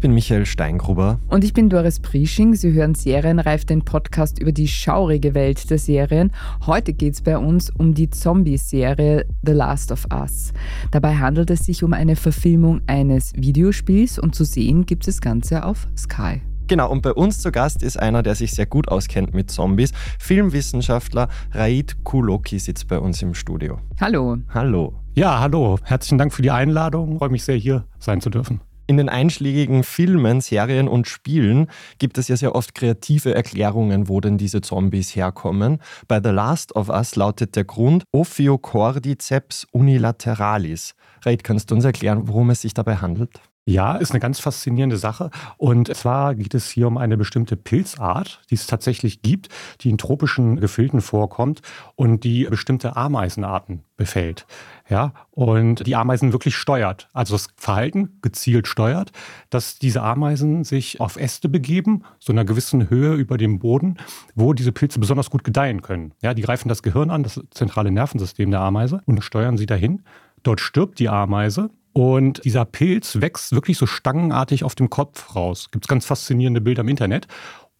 Ich bin Michael Steingruber. Und ich bin Doris Priesching. Sie hören Serienreif, den Podcast über die schaurige Welt der Serien. Heute geht es bei uns um die Zombie-Serie The Last of Us. Dabei handelt es sich um eine Verfilmung eines Videospiels und zu sehen gibt es das Ganze auf Sky. Genau, und bei uns zu Gast ist einer, der sich sehr gut auskennt mit Zombies. Filmwissenschaftler Raid Kuloki sitzt bei uns im Studio. Hallo. Hallo. Ja, hallo. Herzlichen Dank für die Einladung. Ich freue mich sehr, hier sein zu dürfen. In den einschlägigen Filmen, Serien und Spielen gibt es ja sehr oft kreative Erklärungen, wo denn diese Zombies herkommen. Bei The Last of Us lautet der Grund Ophiocordyceps unilateralis. Reid, kannst du uns erklären, worum es sich dabei handelt? Ja, ist eine ganz faszinierende Sache. Und zwar geht es hier um eine bestimmte Pilzart, die es tatsächlich gibt, die in tropischen Gefilden vorkommt und die bestimmte Ameisenarten befällt. Ja, und die Ameisen wirklich steuert. Also das Verhalten gezielt steuert, dass diese Ameisen sich auf Äste begeben, so einer gewissen Höhe über dem Boden, wo diese Pilze besonders gut gedeihen können. Ja, die greifen das Gehirn an, das zentrale Nervensystem der Ameise, und steuern sie dahin. Dort stirbt die Ameise und dieser Pilz wächst wirklich so stangenartig auf dem Kopf raus. Gibt es ganz faszinierende Bilder im Internet.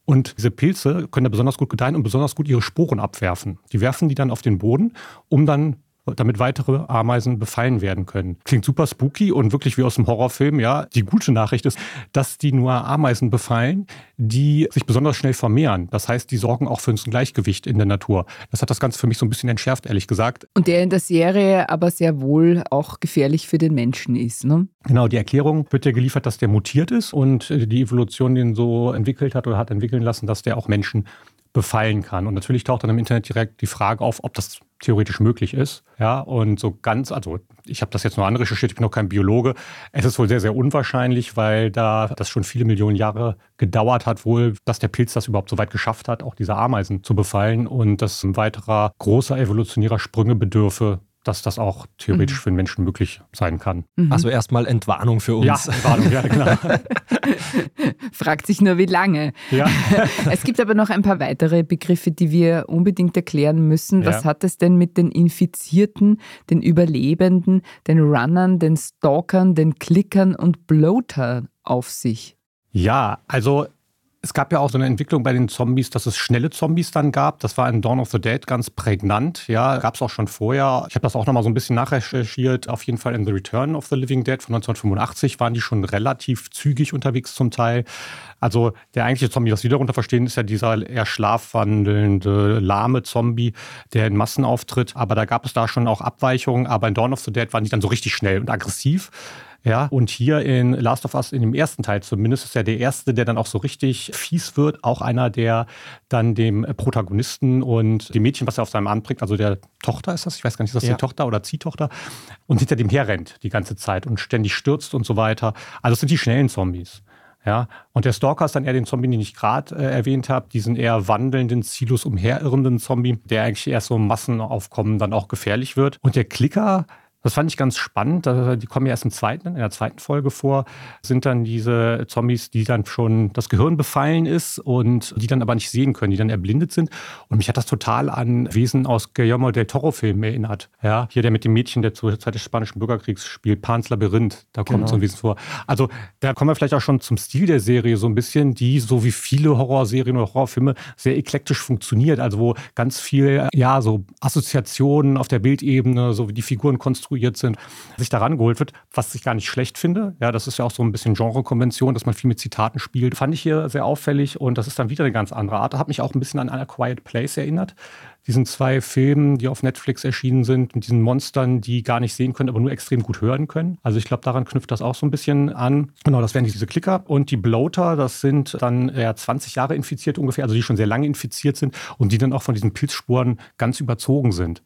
Und diese Pilze können da besonders gut gedeihen und besonders gut ihre Sporen abwerfen. Die werfen die dann auf den Boden, um dann damit weitere Ameisen befallen werden können. Klingt super spooky und wirklich wie aus einem Horrorfilm. Ja, die gute Nachricht ist, dass die nur Ameisen befallen, die sich besonders schnell vermehren. Das heißt, die sorgen auch für ein Gleichgewicht in der Natur. Das hat das Ganze für mich so ein bisschen entschärft, ehrlich gesagt. Und der in der Serie aber sehr wohl auch gefährlich für den Menschen ist, ne? Genau, die Erklärung wird ja geliefert, dass der mutiert ist und die Evolution den so entwickelt hat oder hat entwickeln lassen, dass der auch Menschen befallen kann. Und natürlich taucht dann im Internet direkt die Frage auf, ob das theoretisch möglich ist. Ja, und so ganz, also ich habe das jetzt nur anrecherchiert, ich bin noch kein Biologe. Es ist wohl sehr, sehr unwahrscheinlich, weil da das schon viele Millionen Jahre gedauert hat, wohl, dass der Pilz das überhaupt so weit geschafft hat, auch diese Ameisen zu befallen und dass ein weiterer großer evolutionärer Sprünge bedürfe, dass das auch theoretisch mhm. für den Menschen möglich sein kann. Mhm. Also erstmal Entwarnung für uns. Ja, Entwarnung, ja, genau. Fragt sich nur, wie lange. Ja. es gibt aber noch ein paar weitere Begriffe, die wir unbedingt erklären müssen. Was ja. hat es denn mit den Infizierten, den Überlebenden, den Runnern, den Stalkern, den Klickern und Bloatern auf sich? Ja, also es gab ja auch so eine Entwicklung bei den Zombies, dass es schnelle Zombies dann gab. Das war in Dawn of the Dead ganz prägnant. Ja, gab es auch schon vorher. Ich habe das auch noch mal so ein bisschen nachrecherchiert. Auf jeden Fall in The Return of the Living Dead von 1985 waren die schon relativ zügig unterwegs zum Teil. Also der eigentliche Zombie, was wir darunter verstehen, ist ja dieser eher schlafwandelnde, lahme Zombie, der in Massen auftritt. Aber da gab es da schon auch Abweichungen. Aber in Dawn of the Dead waren die dann so richtig schnell und aggressiv. Ja, und hier in Last of Us, in dem ersten Teil zumindest, ist ja der erste, der dann auch so richtig fies wird. Auch einer, der dann dem Protagonisten und dem Mädchen, was er auf seinem Arm trägt, also der Tochter ist das, ich weiß gar nicht, ist das ja. die Tochter oder Ziehtochter, und hinter dem herrennt die ganze Zeit und ständig stürzt und so weiter. Also es sind die schnellen Zombies. Ja, und der Stalker ist dann eher den Zombie, den ich gerade äh, erwähnt habe, diesen eher wandelnden, ziellos umherirrenden Zombie, der eigentlich erst so im Massenaufkommen dann auch gefährlich wird. Und der Klicker das fand ich ganz spannend. Die kommen ja erst im zweiten, in der zweiten Folge vor, sind dann diese Zombies, die dann schon das Gehirn befallen ist und die dann aber nicht sehen können, die dann erblindet sind. Und mich hat das total an Wesen aus Guillermo del Toro-Filmen erinnert. Ja, hier der mit dem Mädchen, der zur Zeit des Spanischen Bürgerkriegs spielt, Pans Labyrinth, da kommt genau. so ein Wesen vor. Also da kommen wir vielleicht auch schon zum Stil der Serie so ein bisschen, die so wie viele Horrorserien oder Horrorfilme sehr eklektisch funktioniert. Also wo ganz viel, ja, so Assoziationen auf der Bildebene, so wie die Figuren konstruiert konstruiert sind, sich daran geholt wird, was ich gar nicht schlecht finde. Ja, das ist ja auch so ein bisschen Genrekonvention, dass man viel mit Zitaten spielt. Fand ich hier sehr auffällig und das ist dann wieder eine ganz andere Art. Hat mich auch ein bisschen an A Quiet Place erinnert diesen zwei Filmen, die auf Netflix erschienen sind, mit diesen Monstern, die gar nicht sehen können, aber nur extrem gut hören können. Also ich glaube, daran knüpft das auch so ein bisschen an. Genau, das wären diese Klicker. Und die Bloater, das sind dann ja 20 Jahre infiziert ungefähr, also die schon sehr lange infiziert sind und die dann auch von diesen Pilzspuren ganz überzogen sind.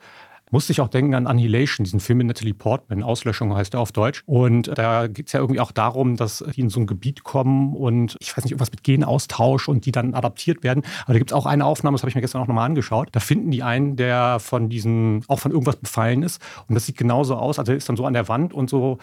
Musste ich auch denken an Annihilation, diesen Film mit Natalie Portman, Auslöschung heißt er auf Deutsch. Und da geht es ja irgendwie auch darum, dass die in so ein Gebiet kommen und ich weiß nicht, irgendwas mit Genaustausch und die dann adaptiert werden. Aber da gibt es auch eine Aufnahme, das habe ich mir gestern auch nochmal angeschaut. Da finden die einen, der von diesen, auch von irgendwas befallen ist. Und das sieht genauso aus. Also er ist dann so an der Wand und so,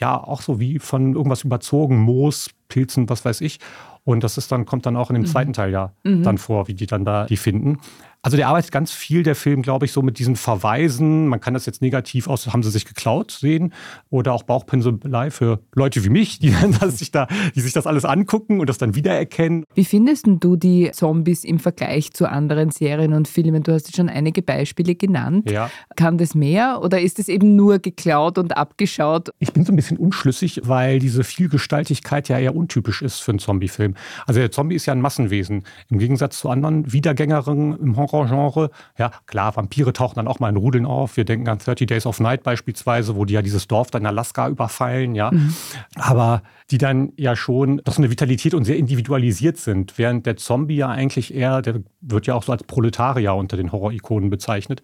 ja, auch so wie von irgendwas überzogen, Moos, Pilzen, was weiß ich. Und das ist dann, kommt dann auch in dem mhm. zweiten Teil ja mhm. dann vor, wie die dann da die finden. Also der arbeitet ganz viel, der Film, glaube ich, so mit diesen Verweisen. Man kann das jetzt negativ aus, haben sie sich geklaut sehen oder auch Bauchpinselei für Leute wie mich, die, sich da, die sich das alles angucken und das dann wiedererkennen. Wie findest du die Zombies im Vergleich zu anderen Serien und Filmen? Du hast schon einige Beispiele genannt. Ja. Kann das mehr oder ist es eben nur geklaut und abgeschaut? Ich bin so ein bisschen unschlüssig, weil diese Vielgestaltigkeit ja eher untypisch ist für einen Zombie-Film. Also der Zombie ist ja ein Massenwesen. Im Gegensatz zu anderen Wiedergängerinnen im Horror Horrorgenre. Ja, klar, Vampire tauchen dann auch mal in Rudeln auf. Wir denken an 30 Days of Night beispielsweise, wo die ja dieses Dorf da in Alaska überfallen, ja. Mhm. Aber die dann ja schon doch so eine Vitalität und sehr individualisiert sind, während der Zombie ja eigentlich eher, der wird ja auch so als Proletarier unter den Horror-Ikonen bezeichnet,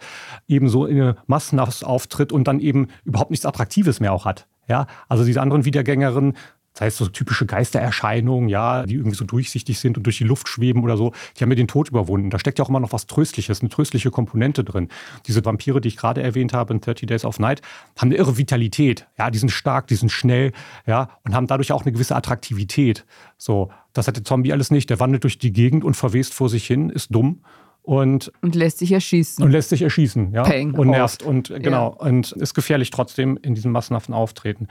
eben so in massenhaft auftritt und dann eben überhaupt nichts Attraktives mehr auch hat. Ja, also diese anderen Wiedergängerinnen das heißt, so typische Geistererscheinungen, ja, die irgendwie so durchsichtig sind und durch die Luft schweben oder so, die haben ja den Tod überwunden. Da steckt ja auch immer noch was Tröstliches, eine tröstliche Komponente drin. Diese Vampire, die ich gerade erwähnt habe in 30 Days of Night, haben eine irre Vitalität. Ja, die sind stark, die sind schnell, ja, und haben dadurch auch eine gewisse Attraktivität. So, das hat der Zombie alles nicht. Der wandelt durch die Gegend und verwest vor sich hin, ist dumm und, und lässt sich erschießen. Und lässt sich erschießen, ja. Peng und nervt und genau ja. und ist gefährlich trotzdem in diesem massenhaften Auftreten.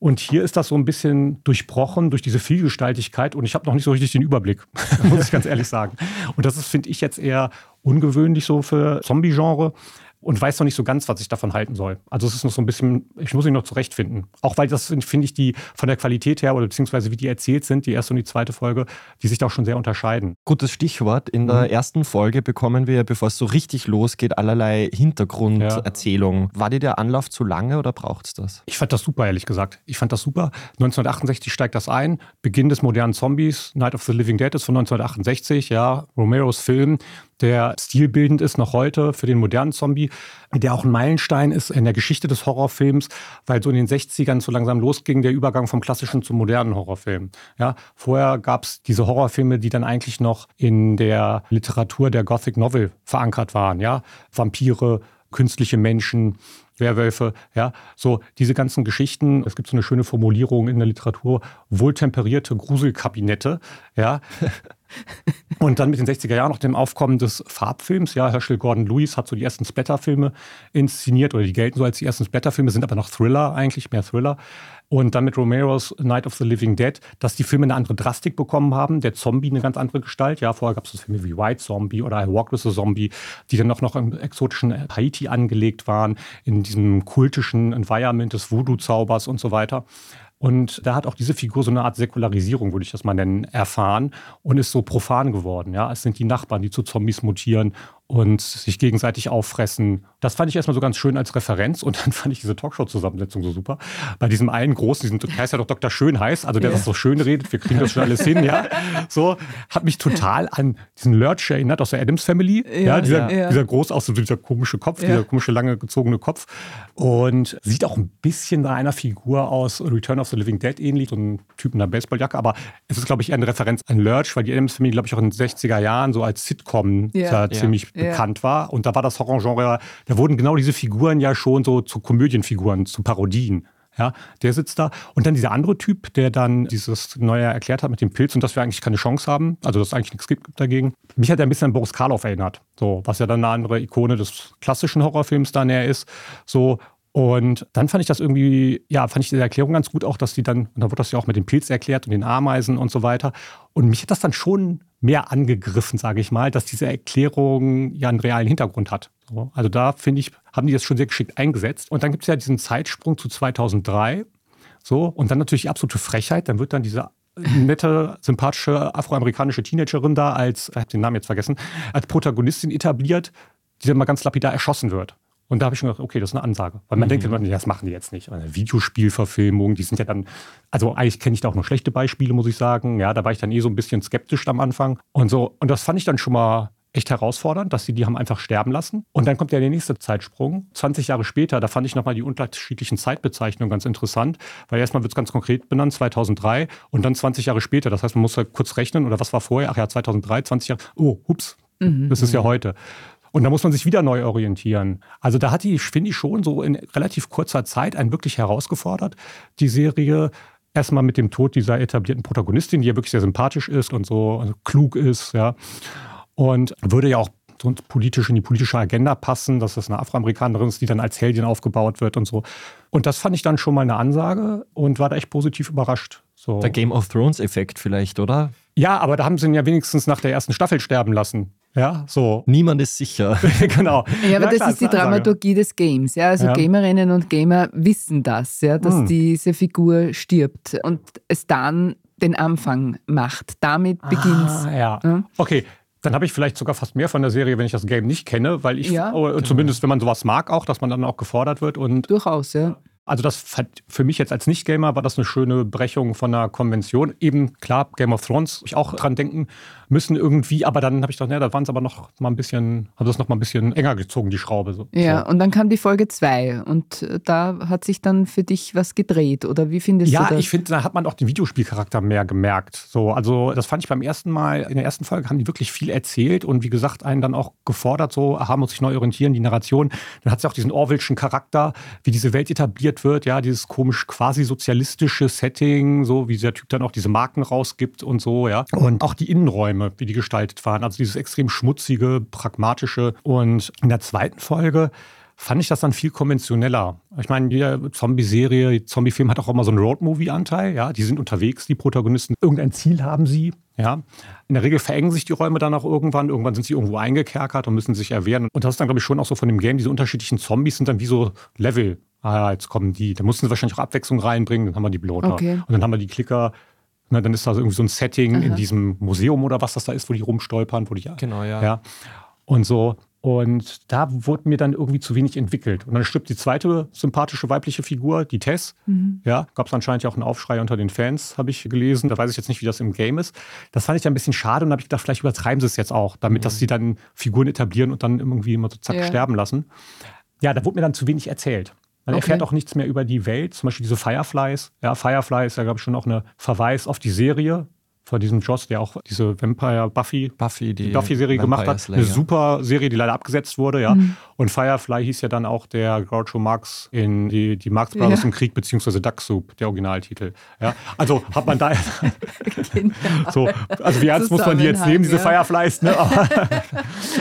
Und hier ist das so ein bisschen durchbrochen durch diese Vielgestaltigkeit und ich habe noch nicht so richtig den Überblick, muss ich ganz ehrlich sagen. Und das ist, finde ich, jetzt eher ungewöhnlich so für Zombie-Genre und weiß noch nicht so ganz, was ich davon halten soll. Also es ist noch so ein bisschen, ich muss mich noch zurechtfinden. Auch weil das finde ich die von der Qualität her oder beziehungsweise wie die erzählt sind, die erste und die zweite Folge, die sich da auch schon sehr unterscheiden. Gutes Stichwort. In der mhm. ersten Folge bekommen wir, bevor es so richtig losgeht, allerlei Hintergrunderzählung. Ja. War dir der Anlauf zu lange oder braucht es das? Ich fand das super, ehrlich gesagt. Ich fand das super. 1968 steigt das ein. Beginn des modernen Zombies. Night of the Living Dead ist von 1968, ja. Romeros Film der stilbildend ist noch heute für den modernen Zombie, der auch ein Meilenstein ist in der Geschichte des Horrorfilms, weil so in den 60ern so langsam losging der Übergang vom klassischen zum modernen Horrorfilm. Ja, vorher gab es diese Horrorfilme, die dann eigentlich noch in der Literatur der Gothic Novel verankert waren. Ja, Vampire, künstliche Menschen, Werwölfe, ja, so diese ganzen Geschichten. Es gibt so eine schöne Formulierung in der Literatur, wohltemperierte Gruselkabinette, ja. Und dann mit den 60er Jahren noch dem Aufkommen des Farbfilms. Ja, Herschel Gordon Lewis hat so die ersten Splatter-Filme inszeniert oder die gelten so als die ersten Splatter-Filme, sind aber noch Thriller eigentlich, mehr Thriller. Und dann mit Romeros Night of the Living Dead, dass die Filme eine andere Drastik bekommen haben, der Zombie eine ganz andere Gestalt. Ja, vorher gab es Filme wie White Zombie oder I Walk with a Zombie, die dann noch, noch im exotischen Haiti angelegt waren, in diesem kultischen Environment des Voodoo-Zaubers und so weiter. Und da hat auch diese Figur so eine Art Säkularisierung, würde ich das mal nennen, erfahren und ist so profan geworden. Ja, es sind die Nachbarn, die zu Zombies mutieren und sich gegenseitig auffressen. Das fand ich erstmal so ganz schön als Referenz und dann fand ich diese Talkshow-Zusammensetzung so super. Bei diesem einen großen, diesen heißt ja doch Dr. Schönheiß, also der ja. das so schön redet, wir kriegen das schon alles hin, ja. So, hat mich total an diesen Lurch erinnert aus der Adams Family. Ja, ja dieser, ja. dieser groß aus, so dieser komische Kopf, dieser komische, lange gezogene Kopf. Und sieht auch ein bisschen bei einer Figur aus Return of the Living Dead ähnlich, so ein Typ in einer Baseballjacke, aber es ist, glaube ich, eher eine Referenz an Lurch, weil die Adams Family, glaube ich, auch in den 60er Jahren so als Sitcom ziemlich bekannt war. Und da war das Horrorgenre, da wurden genau diese Figuren ja schon so zu Komödienfiguren, zu Parodien. Ja, der sitzt da. Und dann dieser andere Typ, der dann dieses Neue erklärt hat mit dem Pilz und dass wir eigentlich keine Chance haben, also dass es eigentlich nichts gibt dagegen. Mich hat er ein bisschen an Boris Karloff erinnert, so, was ja dann eine andere Ikone des klassischen Horrorfilms da näher ist. So, und dann fand ich das irgendwie, ja, fand ich diese Erklärung ganz gut auch, dass die dann, und da wurde das ja auch mit dem Pilz erklärt und den Ameisen und so weiter. Und mich hat das dann schon mehr angegriffen, sage ich mal, dass diese Erklärung ja einen realen Hintergrund hat. So, also da finde ich, haben die das schon sehr geschickt eingesetzt. Und dann gibt es ja diesen Zeitsprung zu 2003. So, und dann natürlich die absolute Frechheit. Dann wird dann diese nette, sympathische afroamerikanische Teenagerin da als, ich habe den Namen jetzt vergessen, als Protagonistin etabliert, die dann mal ganz lapidar erschossen wird. Und da habe ich schon gedacht, okay, das ist eine Ansage. Weil man mhm. denkt immer, das machen die jetzt nicht. Eine Videospielverfilmung, die sind ja dann, also eigentlich kenne ich da auch nur schlechte Beispiele, muss ich sagen. Ja, da war ich dann eh so ein bisschen skeptisch am Anfang. Und so, und das fand ich dann schon mal echt herausfordernd, dass sie die haben einfach sterben lassen. Und dann kommt ja der nächste Zeitsprung. 20 Jahre später, da fand ich nochmal die unterschiedlichen Zeitbezeichnungen ganz interessant, weil erstmal wird es ganz konkret benannt, 2003 und dann 20 Jahre später. Das heißt, man muss halt kurz rechnen, oder was war vorher? Ach ja, 2003, 20 Jahre. Oh, hups, mhm. das ist ja heute. Und da muss man sich wieder neu orientieren. Also da hat die, finde ich, schon so in relativ kurzer Zeit einen wirklich herausgefordert, die Serie. Erstmal mit dem Tod dieser etablierten Protagonistin, die ja wirklich sehr sympathisch ist und so also klug ist, ja. Und würde ja auch politisch in die politische Agenda passen, dass das eine Afroamerikanerin ist, die dann als Heldin aufgebaut wird und so. Und das fand ich dann schon mal eine Ansage und war da echt positiv überrascht. So. Der Game of Thrones-Effekt vielleicht, oder? Ja, aber da haben sie ihn ja wenigstens nach der ersten Staffel sterben lassen. Ja, so. Niemand ist sicher. genau. Ja, aber ja, das klar, ist die Dramaturgie des Games. Ja, also ja. Gamerinnen und Gamer wissen das, ja, dass hm. diese Figur stirbt und es dann den Anfang macht. Damit beginnt es. Ah, ja. ja. Okay, dann habe ich vielleicht sogar fast mehr von der Serie, wenn ich das Game nicht kenne, weil ich, ja, oh, zumindest wenn man sowas mag auch, dass man dann auch gefordert wird. Und Durchaus, ja. Also das für mich jetzt als Nicht-Gamer war das eine schöne Brechung von einer Konvention. Eben klar, Game of Thrones, ich auch dran denken müssen irgendwie, aber dann habe ich gedacht, ja, da waren es aber noch mal ein bisschen, haben das noch mal ein bisschen enger gezogen, die Schraube. So. Ja, und dann kam die Folge 2 und äh, da hat sich dann für dich was gedreht, oder wie findest ja, du das? Ja, ich finde, da hat man auch den Videospielcharakter mehr gemerkt. So, also das fand ich beim ersten Mal, in der ersten Folge haben die wirklich viel erzählt und wie gesagt, einen dann auch gefordert, so, aha, muss ich neu orientieren, die Narration. Dann hat sie auch diesen Orwellschen Charakter, wie diese Welt etabliert wird, ja, dieses komisch quasi sozialistische Setting, so wie der Typ dann auch diese Marken rausgibt und so, ja. Und auch die Innenräume Räume, wie die gestaltet waren. Also dieses extrem schmutzige, pragmatische. Und in der zweiten Folge fand ich das dann viel konventioneller. Ich meine, die Zombie-Serie, Zombie-Film hat auch immer so einen Road-Movie-Anteil. Ja, die sind unterwegs, die Protagonisten. Irgendein Ziel haben sie. Ja, in der Regel verengen sich die Räume dann auch irgendwann. Irgendwann sind sie irgendwo eingekerkert und müssen sich erwehren. Und das ist dann, glaube ich, schon auch so von dem Game. Diese unterschiedlichen Zombies sind dann wie so Level. Ah, jetzt kommen die. Da mussten sie wahrscheinlich auch Abwechslung reinbringen. Dann haben wir die Bloater. Okay. Und dann haben wir die Klicker. Na, dann ist da irgendwie so ein Setting Aha. in diesem Museum oder was das da ist, wo die rumstolpern, wo die. Genau, ja. ja. Und so. Und da wurde mir dann irgendwie zu wenig entwickelt. Und dann stirbt die zweite sympathische weibliche Figur, die Tess. Mhm. Ja, gab es anscheinend ja auch einen Aufschrei unter den Fans, habe ich gelesen. Da weiß ich jetzt nicht, wie das im Game ist. Das fand ich dann ein bisschen schade und habe ich gedacht, vielleicht übertreiben sie es jetzt auch, damit, mhm. dass sie dann Figuren etablieren und dann irgendwie immer so zack ja. sterben lassen. Ja, da wurde mir dann zu wenig erzählt. Man okay. erfährt auch nichts mehr über die Welt, zum Beispiel diese Fireflies. Ja, Firefly ist ja, glaube ich, schon auch ein Verweis auf die Serie von diesem Joss, der auch diese Vampire Buffy, Buffy die, die Buffy-Serie gemacht hat. Slayer. Eine super Serie, die leider abgesetzt wurde, ja. Mhm. Und Firefly hieß ja dann auch der Groucho Marx in die, die Marx Brothers ja. im Krieg, beziehungsweise Duck Soup, der Originaltitel. Ja. Also hat man da. genau. so, also wie ernst muss man die jetzt nehmen, diese ja. Fireflies, ne? Aber,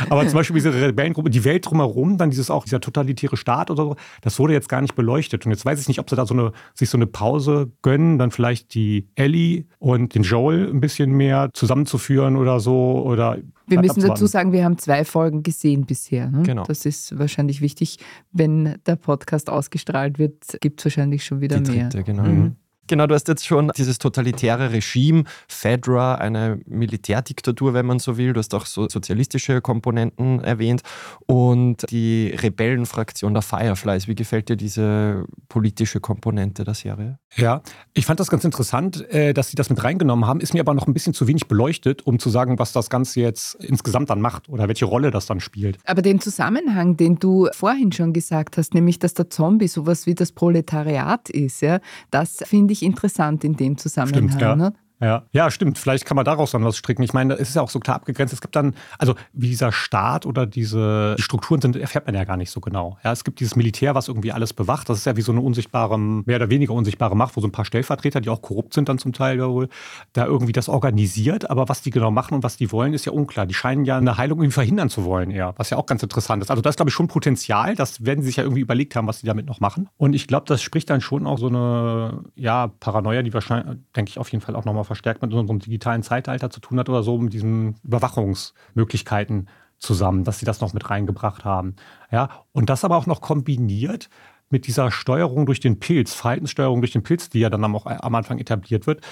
aber, zum Beispiel diese Rebellengruppe, die Welt drumherum, dann dieses auch, dieser totalitäre Staat oder so, das wurde jetzt gar nicht beleuchtet. Und jetzt weiß ich nicht, ob sie da so eine, sich so eine Pause gönnen, dann vielleicht die Ellie und den Joel ein bisschen mehr zusammenzuführen oder so. Oder wir müssen dazu sagen, wir haben zwei Folgen gesehen bisher. Ne? Genau. Das ist wahrscheinlich wichtig. Wenn der Podcast ausgestrahlt wird, gibt es wahrscheinlich schon wieder Die dritte, mehr. Genau. Mhm. Genau, du hast jetzt schon dieses totalitäre Regime, Fedra, eine Militärdiktatur, wenn man so will. Du hast auch so sozialistische Komponenten erwähnt und die Rebellenfraktion der Fireflies. Wie gefällt dir diese politische Komponente der Serie? Ja, ich fand das ganz interessant, äh, dass sie das mit reingenommen haben. Ist mir aber noch ein bisschen zu wenig beleuchtet, um zu sagen, was das Ganze jetzt insgesamt dann macht oder welche Rolle das dann spielt. Aber den Zusammenhang, den du vorhin schon gesagt hast, nämlich, dass der Zombie sowas wie das Proletariat ist, ja, das finde ich ich interessant in dem Zusammenhang. Stimmt, ja. Ne? Ja, ja, stimmt. Vielleicht kann man daraus dann was stricken. Ich meine, es ist ja auch so klar abgegrenzt. Es gibt dann, also wie dieser Staat oder diese die Strukturen sind, erfährt man ja gar nicht so genau. Ja, es gibt dieses Militär, was irgendwie alles bewacht. Das ist ja wie so eine unsichtbare, mehr oder weniger unsichtbare Macht, wo so ein paar Stellvertreter, die auch korrupt sind dann zum Teil ja wohl, da irgendwie das organisiert. Aber was die genau machen und was die wollen, ist ja unklar. Die scheinen ja eine Heilung irgendwie verhindern zu wollen eher, was ja auch ganz interessant ist. Also da ist, glaube ich, schon Potenzial. Das werden sie sich ja irgendwie überlegt haben, was sie damit noch machen. Und ich glaube, das spricht dann schon auch so eine, ja, Paranoia, die wahrscheinlich, denke ich, auf jeden Fall auch nochmal verstärkt mit unserem digitalen Zeitalter zu tun hat oder so, mit diesen Überwachungsmöglichkeiten zusammen, dass sie das noch mit reingebracht haben. Ja, und das aber auch noch kombiniert mit dieser Steuerung durch den Pilz, Verhaltenssteuerung durch den Pilz, die ja dann auch am Anfang etabliert wird,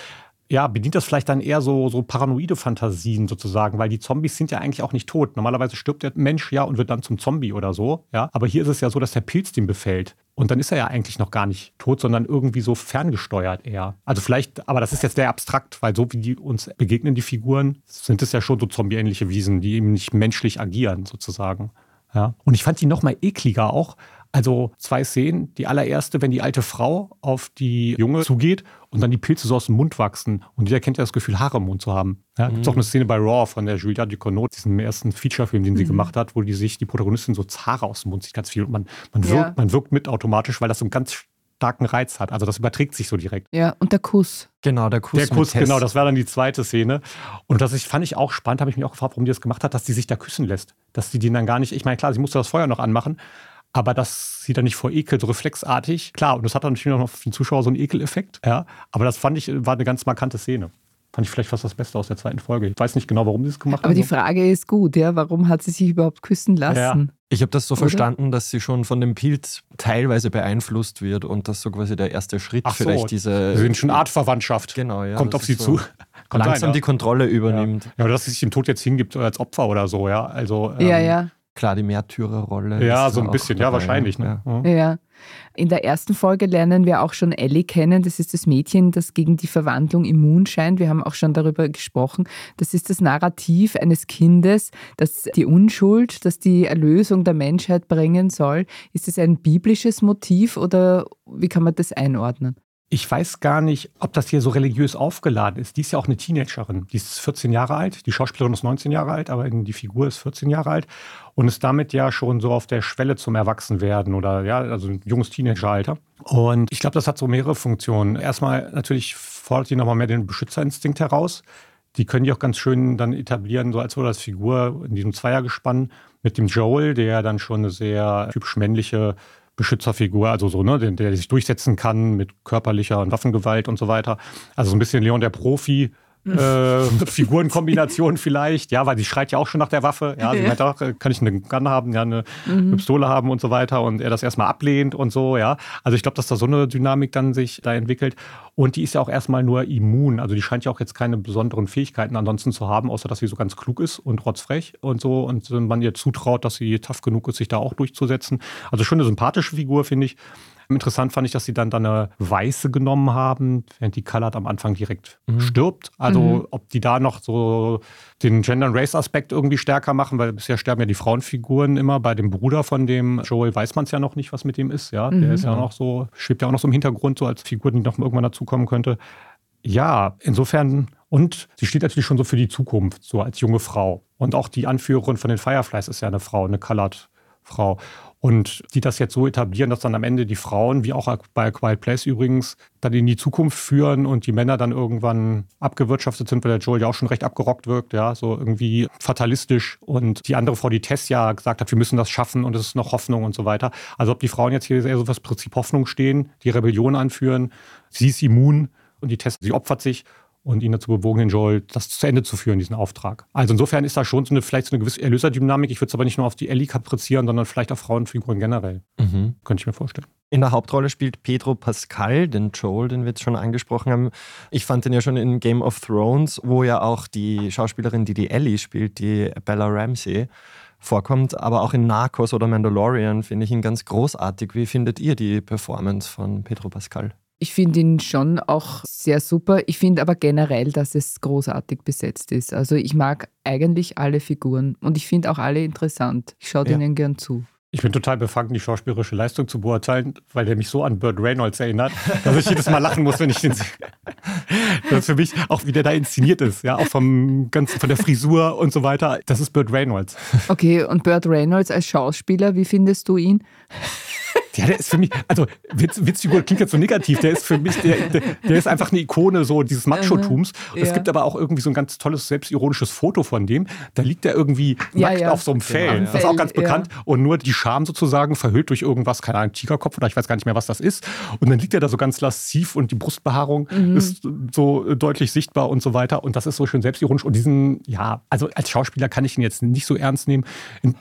ja, bedient das vielleicht dann eher so, so paranoide Fantasien sozusagen, weil die Zombies sind ja eigentlich auch nicht tot. Normalerweise stirbt der Mensch ja und wird dann zum Zombie oder so, ja. Aber hier ist es ja so, dass der Pilz den befällt Und dann ist er ja eigentlich noch gar nicht tot, sondern irgendwie so ferngesteuert eher. Also vielleicht, aber das ist jetzt sehr abstrakt, weil so wie die uns begegnen, die Figuren, sind es ja schon so zombie-ähnliche Wiesen, die eben nicht menschlich agieren, sozusagen. Ja. Und ich fand die noch mal ekliger auch, also zwei Szenen. Die allererste, wenn die alte Frau auf die Junge zugeht und dann die Pilze so aus dem Mund wachsen. Und jeder kennt ja das Gefühl, Haare im Mund zu haben. Ja, mhm. Gibt auch eine Szene bei Raw von der Julia Ducournau, diesem ersten Featurefilm, den sie mhm. gemacht hat, wo die sich, die Protagonistin so Haare aus dem Mund sieht, ganz viel. Und man, man, wirkt, ja. man wirkt mit automatisch, weil das so einen ganz starken Reiz hat. Also das überträgt sich so direkt. Ja, und der Kuss. Genau, der Kuss. Der Kuss, genau, das war dann die zweite Szene. Und das fand ich auch spannend, habe ich mich auch gefragt, warum die das gemacht hat, dass sie sich da küssen lässt. Dass sie den dann gar nicht, ich meine, klar, sie musste das Feuer noch anmachen, aber dass sie dann nicht vor Ekel so reflexartig, klar, und das hat dann natürlich noch für den Zuschauer so einen Ekeleffekt, ja, aber das fand ich, war eine ganz markante Szene. Fand ich vielleicht fast das Beste aus der zweiten Folge. Ich weiß nicht genau, warum sie es gemacht aber haben. Aber die Frage ist gut, ja, warum hat sie sich überhaupt küssen lassen? Ja. Ich habe das so Oder? verstanden, dass sie schon von dem Pilz teilweise beeinflusst wird und das so quasi der erste Schritt Ach vielleicht so, diese. Sie sind schon Artverwandtschaft. Genau, ja. Kommt auf sie so zu. Kommt langsam rein, ja. die Kontrolle übernimmt. Ja. ja, dass sie sich dem Tod jetzt hingibt als Opfer oder so, ja. Also, ja, ähm, ja klar die Märtyrerrolle. Ja, so ein bisschen, ja, wahrscheinlich. Ne? Ja. ja. In der ersten Folge lernen wir auch schon Ellie kennen. Das ist das Mädchen, das gegen die Verwandlung immun scheint. Wir haben auch schon darüber gesprochen. Das ist das Narrativ eines Kindes, das die Unschuld, das die Erlösung der Menschheit bringen soll. Ist es ein biblisches Motiv oder wie kann man das einordnen? Ich weiß gar nicht, ob das hier so religiös aufgeladen ist. Die ist ja auch eine Teenagerin. Die ist 14 Jahre alt. Die Schauspielerin ist 19 Jahre alt, aber die Figur ist 14 Jahre alt und ist damit ja schon so auf der Schwelle zum Erwachsenwerden oder ja, also ein junges Teenageralter. Und ich glaube, das hat so mehrere Funktionen. Erstmal natürlich fordert die nochmal mehr den Beschützerinstinkt heraus. Die können die auch ganz schön dann etablieren, so als oder als Figur in diesem Zweiergespann mit dem Joel, der dann schon eine sehr typisch männliche Beschützerfigur, also so, ne, der, der sich durchsetzen kann mit körperlicher und Waffengewalt und so weiter. Also so ein bisschen Leon der Profi, äh, Figurenkombination vielleicht, ja, weil sie schreit ja auch schon nach der Waffe. Ja, sie meint auch, äh, kann ich eine Gun haben, ja, eine, mhm. Pistole haben und so weiter und er das erstmal ablehnt und so, ja. Also ich glaube, dass da so eine Dynamik dann sich da entwickelt. Und die ist ja auch erstmal nur immun. Also die scheint ja auch jetzt keine besonderen Fähigkeiten ansonsten zu haben, außer dass sie so ganz klug ist und rotzfrech und so. Und man ihr zutraut, dass sie tough genug ist, sich da auch durchzusetzen. Also schon eine sympathische Figur, finde ich. Interessant fand ich, dass sie dann, dann eine weiße genommen haben, während die Colored am Anfang direkt mhm. stirbt. Also mhm. ob die da noch so den Gender- and Race-Aspekt irgendwie stärker machen, weil bisher sterben ja die Frauenfiguren immer. Bei dem Bruder von dem Joel weiß man es ja noch nicht, was mit dem ist. Ja, mhm. der ist ja noch so, schwebt ja auch noch so im Hintergrund, so als Figur, die noch irgendwann dazukommen könnte. Ja, insofern, und sie steht natürlich schon so für die Zukunft, so als junge Frau. Und auch die Anführerin von den Fireflies ist ja eine Frau, eine Colored Frau. Und die das jetzt so etablieren, dass dann am Ende die Frauen, wie auch bei Quiet Place übrigens, dann in die Zukunft führen und die Männer dann irgendwann abgewirtschaftet sind, weil der Joel ja auch schon recht abgerockt wirkt, ja, so irgendwie fatalistisch. Und die andere Frau, die Tess ja gesagt hat, wir müssen das schaffen und es ist noch Hoffnung und so weiter. Also ob die Frauen jetzt hier eher so das Prinzip Hoffnung stehen, die Rebellion anführen, sie ist immun und die Tess, sie opfert sich und ihn dazu bewogen, den Joel das zu Ende zu führen, diesen Auftrag. Also insofern ist da schon so eine, vielleicht so eine gewisse Erlöserdynamik. Ich würde es aber nicht nur auf die Ellie kaprizieren, sondern vielleicht auf Frauenfiguren generell. Mhm. Könnte ich mir vorstellen. In der Hauptrolle spielt Pedro Pascal, den Joel, den wir jetzt schon angesprochen haben. Ich fand den ja schon in Game of Thrones, wo ja auch die Schauspielerin, die die Ellie spielt, die Bella Ramsey, vorkommt. Aber auch in Narcos oder Mandalorian finde ich ihn ganz großartig. Wie findet ihr die Performance von Pedro Pascal? Ich finde ihn schon auch sehr super. Ich finde aber generell, dass es großartig besetzt ist. Also ich mag eigentlich alle Figuren und ich finde auch alle interessant. Ich schaue ja. denen gern zu. Ich bin total befangen, die schauspielerische Leistung zu beurteilen, weil der mich so an Burt Reynolds erinnert, dass ich jedes Mal lachen muss, wenn ich den sehe. Das ist für mich auch, wie der da inszeniert ist, ja, auch vom ganzen, von der Frisur und so weiter. Das ist Burt Reynolds. Okay, und Burt Reynolds als Schauspieler, wie findest du ihn? Ja, der ist für mich, also Witz, Witzfigur klingt jetzt so negativ, der ist für mich, der, der, der ist einfach eine Ikone so dieses Macho-Tums. Ja. Es gibt aber auch irgendwie so ein ganz tolles, selbstironisches Foto von dem. Da liegt er irgendwie ja, nackt ja. auf so einem Fell. Genau, das ist auch ganz bekannt. Und nur die Scham sozusagen verhüllt durch irgendwas, keine Ahnung, Tigerkopf oder ich weiß gar nicht mehr, was das ist. Und dann liegt er da so ganz lassiv und die Brustbehaarung mhm. ist so deutlich sichtbar und so weiter. Und das ist so schön selbstironisch. Und diesen, ja, also als Schauspieler kann ich ihn jetzt nicht so ernst nehmen.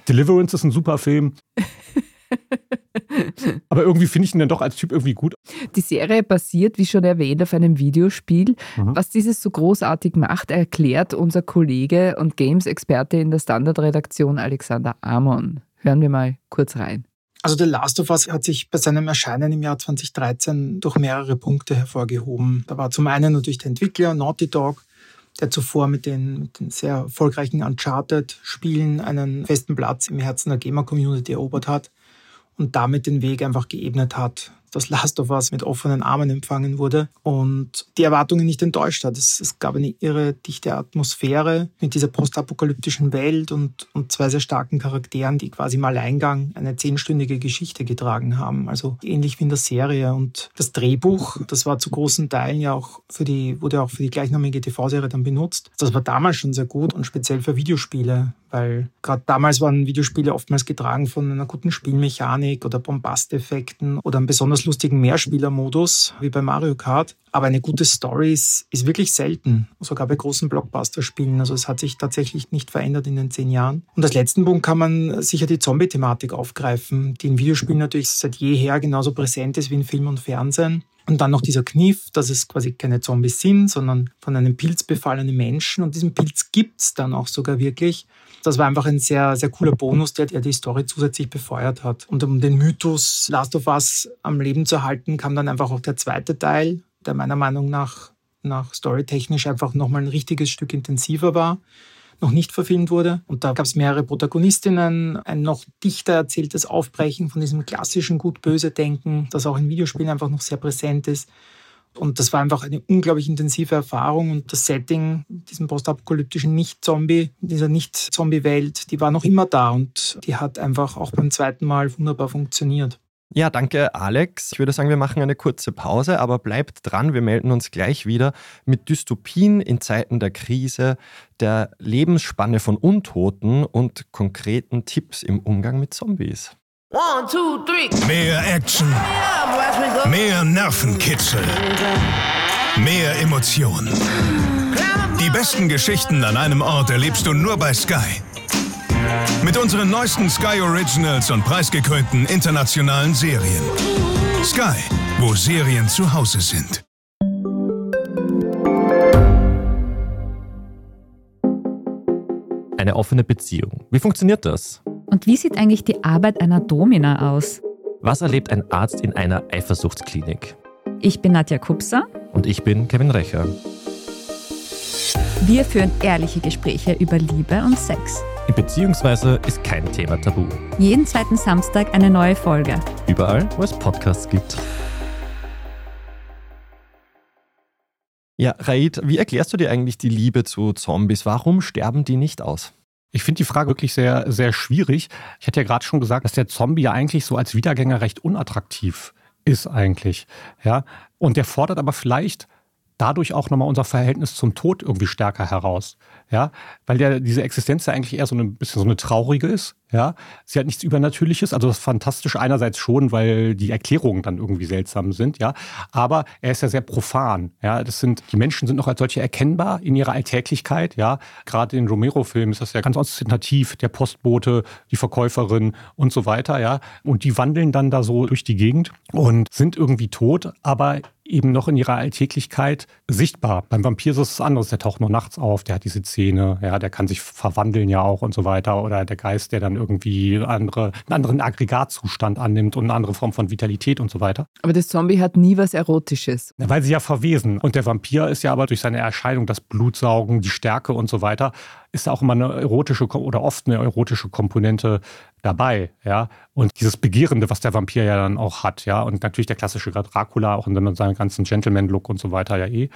Deliverance ist ein super Film. Aber irgendwie finde ich ihn dann doch als Typ irgendwie gut. Die Serie basiert, wie schon erwähnt, auf einem Videospiel. Mhm. Was dieses so großartig macht, erklärt unser Kollege und Games-Experte in der Standardredaktion Alexander Amon. Hören wir mal kurz rein. Also The Last of Us hat sich bei seinem Erscheinen im Jahr 2013 durch mehrere Punkte hervorgehoben. Da war zum einen natürlich der Entwickler Naughty Dog, der zuvor mit den, mit den sehr erfolgreichen Uncharted-Spielen einen festen Platz im Herzen der Gamer-Community erobert hat und damit den Weg einfach geebnet hat dass Last of Us mit offenen Armen empfangen wurde und die Erwartungen nicht enttäuscht hat. Es, es gab eine irre dichte Atmosphäre mit dieser postapokalyptischen Welt und, und zwei sehr starken Charakteren, die quasi im Alleingang eine zehnstündige Geschichte getragen haben. Also ähnlich wie in der Serie. Und das Drehbuch, das war zu großen Teilen ja auch für die, wurde auch für die gleichnamige TV-Serie dann benutzt. Das war damals schon sehr gut und speziell für Videospiele, weil gerade damals waren Videospiele oftmals getragen von einer guten Spielmechanik oder Bombasteffekten oder einem besonders lustigen Mehrspielermodus wie bei Mario Kart. Aber eine gute Story ist, ist wirklich selten, sogar bei großen Blockbuster-Spielen. Also es hat sich tatsächlich nicht verändert in den zehn Jahren. Und als letzten Punkt kann man sicher die Zombie-Thematik aufgreifen, die in Videospielen natürlich seit jeher genauso präsent ist wie in Film und Fernsehen. Und dann noch dieser Kniff, dass es quasi keine Zombies sind, sondern von einem Pilz befallene Menschen. Und diesen Pilz gibt's dann auch sogar wirklich. Das war einfach ein sehr, sehr cooler Bonus, der, der die Story zusätzlich befeuert hat. Und um den Mythos Last of Us am Leben zu halten, kam dann einfach auch der zweite Teil, der meiner Meinung nach, nach storytechnisch einfach nochmal ein richtiges Stück intensiver war noch nicht verfilmt wurde. Und da gab es mehrere Protagonistinnen, ein noch dichter erzähltes Aufbrechen von diesem klassischen Gut-Böse-Denken, das auch in Videospielen einfach noch sehr präsent ist. Und das war einfach eine unglaublich intensive Erfahrung und das Setting, diesem postapokalyptischen Nicht-Zombie, dieser Nicht-Zombie-Welt, die war noch immer da und die hat einfach auch beim zweiten Mal wunderbar funktioniert. Ja, danke Alex. Ich würde sagen, wir machen eine kurze Pause, aber bleibt dran, wir melden uns gleich wieder mit Dystopien in Zeiten der Krise, der Lebensspanne von Untoten und konkreten Tipps im Umgang mit Zombies. One, two, three. Mehr Action. Mehr Nervenkitzel. Mehr Emotionen. Die besten Geschichten an einem Ort erlebst du nur bei Sky. Mit unseren neuesten Sky Originals und preisgekrönten internationalen Serien. Sky, wo Serien zu Hause sind. Eine offene Beziehung. Wie funktioniert das? Und wie sieht eigentlich die Arbeit einer Domina aus? Was erlebt ein Arzt in einer Eifersuchtsklinik? Ich bin Nadja Kupser. Und ich bin Kevin Recher. Wir führen ehrliche Gespräche über Liebe und Sex. Beziehungsweise ist kein Thema tabu. Jeden zweiten Samstag eine neue Folge. Überall, wo es Podcasts gibt. Ja, Raid, wie erklärst du dir eigentlich die Liebe zu Zombies? Warum sterben die nicht aus? Ich finde die Frage wirklich sehr, sehr schwierig. Ich hatte ja gerade schon gesagt, dass der Zombie ja eigentlich so als Wiedergänger recht unattraktiv ist eigentlich. Ja? Und der fordert aber vielleicht dadurch auch nochmal unser Verhältnis zum Tod irgendwie stärker heraus. Ja, weil ja diese Existenz ja eigentlich eher so ein bisschen so eine traurige ist. Ja, sie hat nichts Übernatürliches, also das ist fantastisch einerseits schon, weil die Erklärungen dann irgendwie seltsam sind. Ja, aber er ist ja sehr profan. Ja, das sind, die Menschen sind noch als solche erkennbar in ihrer Alltäglichkeit. Ja, gerade in Romero-Filmen ist das ja ganz ostentativ. Der Postbote, die Verkäuferin und so weiter. Ja, und die wandeln dann da so durch die Gegend und sind irgendwie tot, aber eben noch in ihrer Alltäglichkeit sichtbar. Beim Vampir ist es anderes, der taucht nur nachts auf, der hat diese Zähne, ja, der kann sich verwandeln ja auch und so weiter. Oder der Geist, der dann irgendwie andere, einen anderen Aggregatzustand annimmt und eine andere Form von Vitalität und so weiter. Aber das Zombie hat nie was Erotisches. Weil sie ja verwesen. Und der Vampir ist ja aber durch seine Erscheinung, das Blutsaugen, die Stärke und so weiter, ist auch immer eine erotische oder oft eine erotische Komponente dabei, ja. Und dieses Begehrende, was der Vampir ja dann auch hat, ja. Und natürlich der klassische Dracula, auch in seinem ganzen Gentleman-Look und so weiter, ja eh.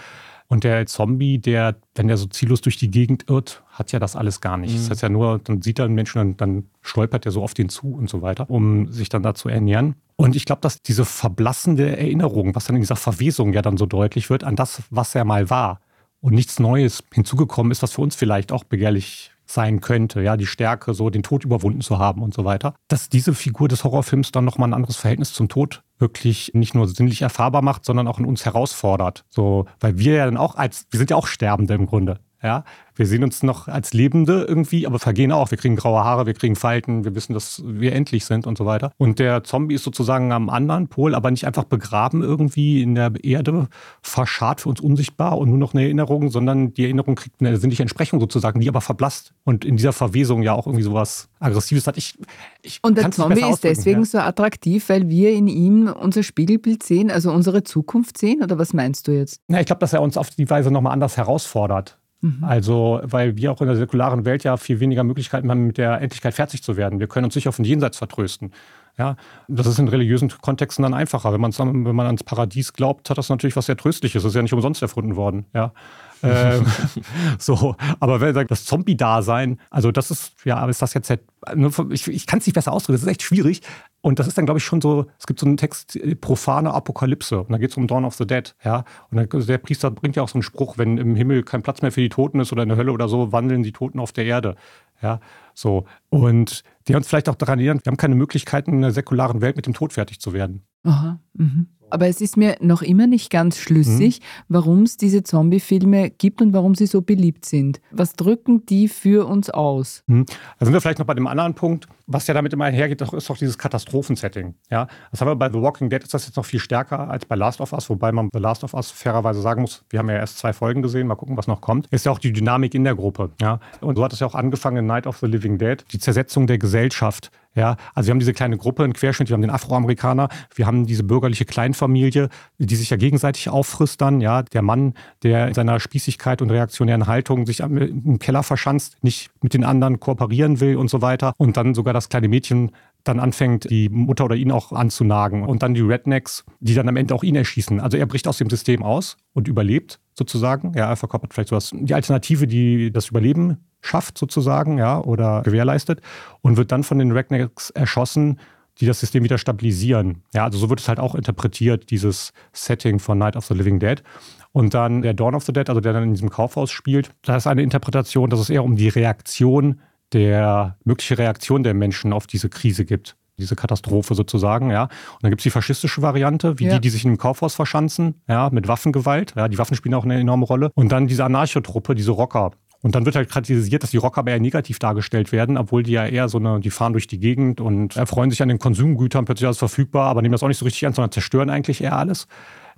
Und der Zombie, der, wenn der so ziellos durch die Gegend irrt, hat ja das alles gar nicht. Mhm. Das heißt ja nur, dann sieht er einen Menschen, dann, dann stolpert er so auf den zu und so weiter, um sich dann da zu ernähren. Und ich glaube, dass diese verblassende Erinnerung, was dann in dieser Verwesung ja dann so deutlich wird, an das, was er mal war und nichts Neues hinzugekommen ist, was für uns vielleicht auch begehrlich sein könnte, ja, die Stärke, so den Tod überwunden zu haben und so weiter, dass diese Figur des Horrorfilms dann nochmal ein anderes Verhältnis zum Tod wirklich nicht nur sinnlich erfahrbar macht, sondern auch in uns herausfordert. So, weil wir ja dann auch als, wir sind ja auch Sterbende im Grunde. Ja, wir sehen uns noch als Lebende irgendwie, aber vergehen auch. Wir kriegen graue Haare, wir kriegen Falten, wir wissen, dass wir endlich sind und so weiter. Und der Zombie ist sozusagen am anderen Pol, aber nicht einfach begraben irgendwie in der Erde, verscharrt für uns unsichtbar und nur noch eine Erinnerung, sondern die Erinnerung kriegt eine sinnliche Entsprechung sozusagen, die aber verblasst und in dieser Verwesung ja auch irgendwie sowas Aggressives hat. Ich, ich und der Zombie ist deswegen ja. so attraktiv, weil wir in ihm unser Spiegelbild sehen, also unsere Zukunft sehen? Oder was meinst du jetzt? Ja, ich glaube, dass er uns auf die Weise nochmal anders herausfordert. Mhm. Also, weil wir auch in der säkularen Welt ja viel weniger Möglichkeiten haben, mit der Endlichkeit fertig zu werden. Wir können uns nicht auf den Jenseits vertrösten. Ja, das ist in religiösen Kontexten dann einfacher. Wenn man, wenn man ans Paradies glaubt, hat das natürlich was sehr Tröstliches. Das ist ja nicht umsonst erfunden worden. Ja. ähm, so, aber wenn das Zombie-Dasein, also das ist, ja, ist das jetzt halt, ne, ich, ich kann es nicht besser ausdrücken, das ist echt schwierig. Und das ist dann, glaube ich, schon so, es gibt so einen Text, äh, profane Apokalypse. Und da geht es um Dawn of the Dead. Ja? Und der Priester bringt ja auch so einen Spruch, wenn im Himmel kein Platz mehr für die Toten ist oder in der Hölle oder so, wandeln die Toten auf der Erde. Ja, so. Und der uns vielleicht auch daran erinnert, wir haben keine Möglichkeiten in einer säkularen Welt mit dem Tod fertig zu werden. Aha. Mhm. Aber es ist mir noch immer nicht ganz schlüssig, mhm. warum es diese Zombie-Filme gibt und warum sie so beliebt sind. Was drücken die für uns aus? Mhm. Da sind wir vielleicht noch bei dem anderen Punkt, was ja damit immer einhergeht, ist doch dieses Katastrophensetting. Ja, das haben wir bei The Walking Dead ist das jetzt noch viel stärker als bei Last of Us, wobei man bei Last of Us fairerweise sagen muss, wir haben ja erst zwei Folgen gesehen, mal gucken, was noch kommt. Ist ja auch die Dynamik in der Gruppe. Ja, und so hat es ja auch angefangen in Night of the Living Dead, die Zersetzung der Gesellschaft ja, also wir haben diese kleine Gruppe, einen Querschnitt, wir haben den Afroamerikaner, wir haben diese bürgerliche Kleinfamilie, die sich ja gegenseitig auffrisst dann, ja, der Mann, der in seiner Spießigkeit und reaktionären Haltung sich im Keller verschanzt, nicht mit den anderen kooperieren will und so weiter und dann sogar das kleine Mädchen dann anfängt, die Mutter oder ihn auch anzunagen. Und dann die Rednecks, die dann am Ende auch ihn erschießen. Also er bricht aus dem System aus und überlebt sozusagen. Ja, er verkörpert vielleicht sowas. Die Alternative, die das Überleben schafft sozusagen, ja, oder gewährleistet und wird dann von den Rednecks erschossen, die das System wieder stabilisieren. Ja, also so wird es halt auch interpretiert, dieses Setting von Night of the Living Dead. Und dann der Dawn of the Dead, also der dann in diesem Kaufhaus spielt, da ist eine Interpretation, dass es eher um die Reaktion der, mögliche Reaktion der Menschen auf diese Krise gibt diese Katastrophe sozusagen, ja. Und dann gibt es die faschistische Variante, wie ja. die, die sich in einem Kaufhaus verschanzen, ja, mit Waffengewalt, ja, die Waffen spielen auch eine enorme Rolle. Und dann diese Anarchotruppe, diese Rocker, und dann wird halt kritisiert, dass die Rocker aber eher negativ dargestellt werden, obwohl die ja eher so eine, die fahren durch die Gegend und erfreuen sich an den Konsumgütern, plötzlich alles verfügbar, aber nehmen das auch nicht so richtig an, sondern zerstören eigentlich eher alles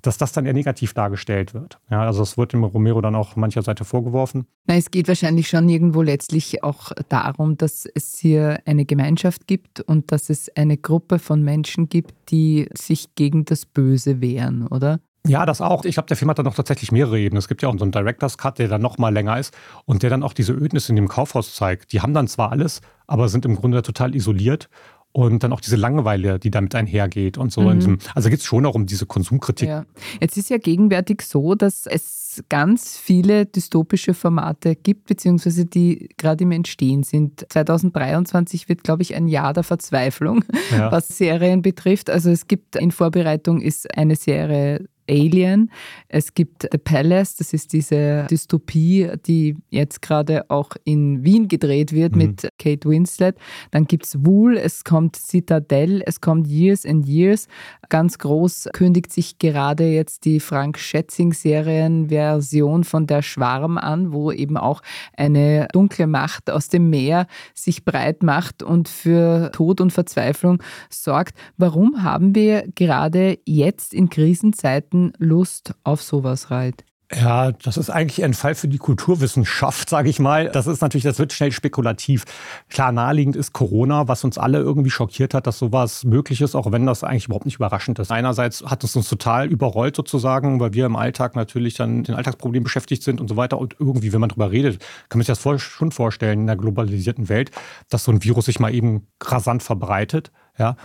dass das dann eher negativ dargestellt wird. Ja, also das wird dem Romero dann auch mancher Seite vorgeworfen. Na, es geht wahrscheinlich schon irgendwo letztlich auch darum, dass es hier eine Gemeinschaft gibt und dass es eine Gruppe von Menschen gibt, die sich gegen das Böse wehren, oder? Ja, das auch. Ich glaube, der Film hat dann noch tatsächlich mehrere Ebenen. Es gibt ja auch so einen Director's Cut, der dann noch mal länger ist und der dann auch diese Ödnis in dem Kaufhaus zeigt. Die haben dann zwar alles, aber sind im Grunde total isoliert und dann auch diese Langeweile, die damit einhergeht und so. Mhm. Diesem, also geht es schon auch um diese Konsumkritik. Ja. Jetzt ist ja gegenwärtig so, dass es ganz viele dystopische Formate gibt, beziehungsweise die gerade im Entstehen sind. 2023 wird, glaube ich, ein Jahr der Verzweiflung, ja. was Serien betrifft. Also es gibt in Vorbereitung ist eine Serie Alien. Es gibt The Palace, das ist diese Dystopie, die jetzt gerade auch in Wien gedreht wird mhm. mit Kate Winslet. Dann gibt es Wool, es kommt Citadel, es kommt Years and Years. Ganz groß kündigt sich gerade jetzt die Frank Schätzing-Serienversion von Der Schwarm an, wo eben auch eine dunkle Macht aus dem Meer sich breit macht und für Tod und Verzweiflung sorgt. Warum haben wir gerade jetzt in Krisenzeiten Lust auf sowas reiht? Ja, das ist eigentlich ein Fall für die Kulturwissenschaft, sage ich mal. Das ist natürlich, das wird schnell spekulativ. Klar, naheliegend ist Corona, was uns alle irgendwie schockiert hat, dass sowas möglich ist, auch wenn das eigentlich überhaupt nicht überraschend ist. Einerseits hat es uns total überrollt sozusagen, weil wir im Alltag natürlich dann mit den Alltagsproblemen beschäftigt sind und so weiter. Und irgendwie, wenn man drüber redet, kann man sich das schon vorstellen in der globalisierten Welt, dass so ein Virus sich mal eben rasant verbreitet. Ja,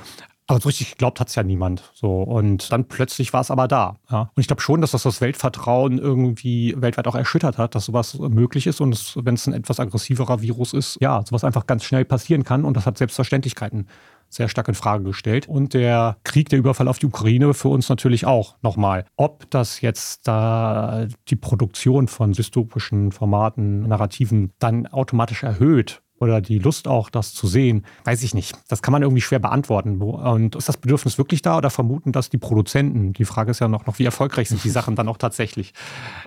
aber so richtig geglaubt hat es ja niemand. So. Und dann plötzlich war es aber da. Ja. Und ich glaube schon, dass das das Weltvertrauen irgendwie weltweit auch erschüttert hat, dass sowas möglich ist und wenn es ein etwas aggressiverer Virus ist, ja, sowas einfach ganz schnell passieren kann. Und das hat Selbstverständlichkeiten sehr stark in Frage gestellt. Und der Krieg, der Überfall auf die Ukraine für uns natürlich auch nochmal. Ob das jetzt da die Produktion von dystopischen Formaten, Narrativen dann automatisch erhöht, oder die Lust auch, das zu sehen, weiß ich nicht. Das kann man irgendwie schwer beantworten. Und ist das Bedürfnis wirklich da oder vermuten das die Produzenten? Die Frage ist ja noch, noch wie erfolgreich sind die Sachen dann auch tatsächlich?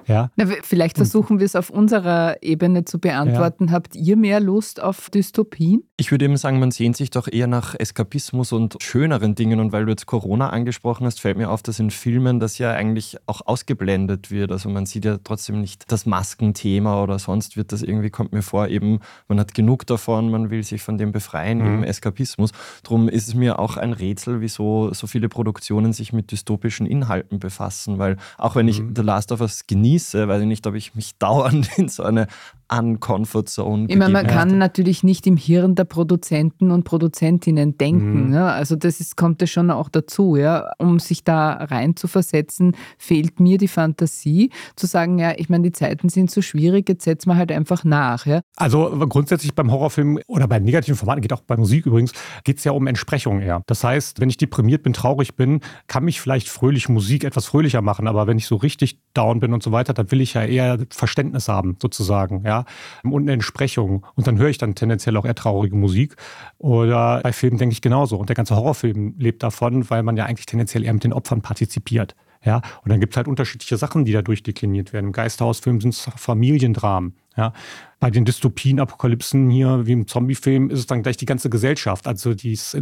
Ja. Na, vielleicht versuchen wir es auf unserer Ebene zu beantworten. Ja. Habt ihr mehr Lust auf Dystopien? Ich würde eben sagen, man sehnt sich doch eher nach Eskapismus und schöneren Dingen. Und weil du jetzt Corona angesprochen hast, fällt mir auf, dass in Filmen das ja eigentlich auch ausgeblendet wird. Also man sieht ja trotzdem nicht das Maskenthema oder sonst wird das irgendwie, kommt mir vor, eben, man hat genug davon, man will sich von dem befreien, mhm. eben Eskapismus. Darum ist es mir auch ein Rätsel, wieso so viele Produktionen sich mit dystopischen Inhalten befassen. Weil auch wenn ich mhm. The Last of Us genieße, weiß ich nicht, ob ich mich dauernd in so eine Uncomfort Zone. Ich meine, man kann natürlich nicht im Hirn der Produzenten und Produzentinnen denken. Mhm. Ne? Also das ist, kommt ja schon auch dazu. Ja? Um sich da rein zu versetzen, fehlt mir die Fantasie, zu sagen, ja, ich meine, die Zeiten sind so schwierig, jetzt setzen wir halt einfach nach. Ja? Also grundsätzlich beim Horrorfilm oder bei negativen Formaten, geht auch bei Musik übrigens, geht es ja um Entsprechung eher. Das heißt, wenn ich deprimiert bin, traurig bin, kann mich vielleicht fröhlich Musik etwas fröhlicher machen, aber wenn ich so richtig down bin und so weiter, dann will ich ja eher Verständnis haben, sozusagen. Ja? Und eine Entsprechung. Und dann höre ich dann tendenziell auch eher traurige Musik. Oder bei Filmen denke ich genauso. Und der ganze Horrorfilm lebt davon, weil man ja eigentlich tendenziell eher mit den Opfern partizipiert. Ja, und dann gibt es halt unterschiedliche Sachen, die dadurch dekliniert werden. Im Geisterhausfilm sind es Familiendramen. Ja, bei den Dystopien, Apokalypsen hier, wie im Zombiefilm, ist es dann gleich die ganze Gesellschaft. Also dies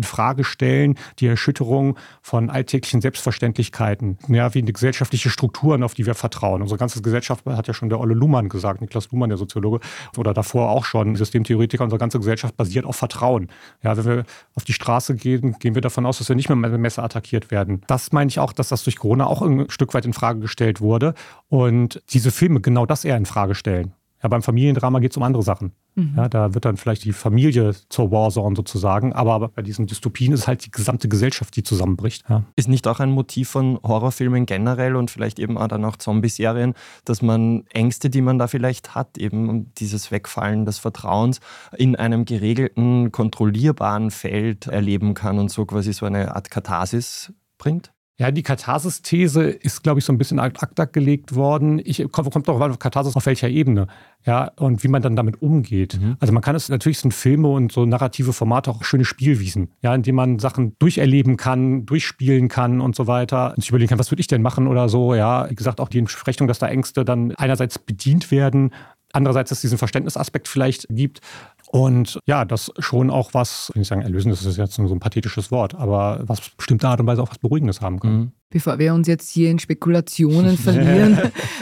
stellen, die Erschütterung von alltäglichen Selbstverständlichkeiten, ja, wie gesellschaftliche Strukturen, auf die wir vertrauen. Unsere ganze Gesellschaft hat ja schon der Olle Luhmann gesagt, Niklas Luhmann, der Soziologe, oder davor auch schon, Systemtheoretiker, unsere ganze Gesellschaft basiert auf Vertrauen. Ja, wenn wir auf die Straße gehen, gehen wir davon aus, dass wir nicht mehr mit dem Messer attackiert werden. Das meine ich auch, dass das durch Corona auch ein Stück weit in Frage gestellt wurde. Und diese Filme genau das eher in Frage stellen. Ja, beim Familiendrama geht es um andere Sachen. Mhm. Ja, da wird dann vielleicht die Familie zur Warzone sozusagen, aber bei diesen Dystopien ist halt die gesamte Gesellschaft, die zusammenbricht. Ja. Ist nicht auch ein Motiv von Horrorfilmen generell und vielleicht eben auch dann auch Zombie-Serien, dass man Ängste, die man da vielleicht hat, eben dieses Wegfallen des Vertrauens in einem geregelten, kontrollierbaren Feld erleben kann und so quasi so eine Art Katharsis bringt? Ja, die Katharsis-These ist, glaube ich, so ein bisschen ad acta gelegt worden. Ich kommt, kommt darauf an, Katharsis auf welcher Ebene. Ja, und wie man dann damit umgeht. Mhm. Also man kann es natürlich sind Filme und so narrative Formate auch schöne Spielwiesen, ja, indem man Sachen durcherleben kann, durchspielen kann und so weiter. Und sich überlegen kann, was würde ich denn machen oder so. Ja, wie gesagt, auch die Entsprechung, dass da Ängste dann einerseits bedient werden, andererseits, dass es diesen Verständnisaspekt vielleicht gibt. Und ja, das schon auch was, ich sagen, erlösen, das ist jetzt nur so ein pathetisches Wort, aber was bestimmte Art und Weise auch was Beruhigendes haben kann. Mhm. Bevor wir uns jetzt hier in Spekulationen verlieren,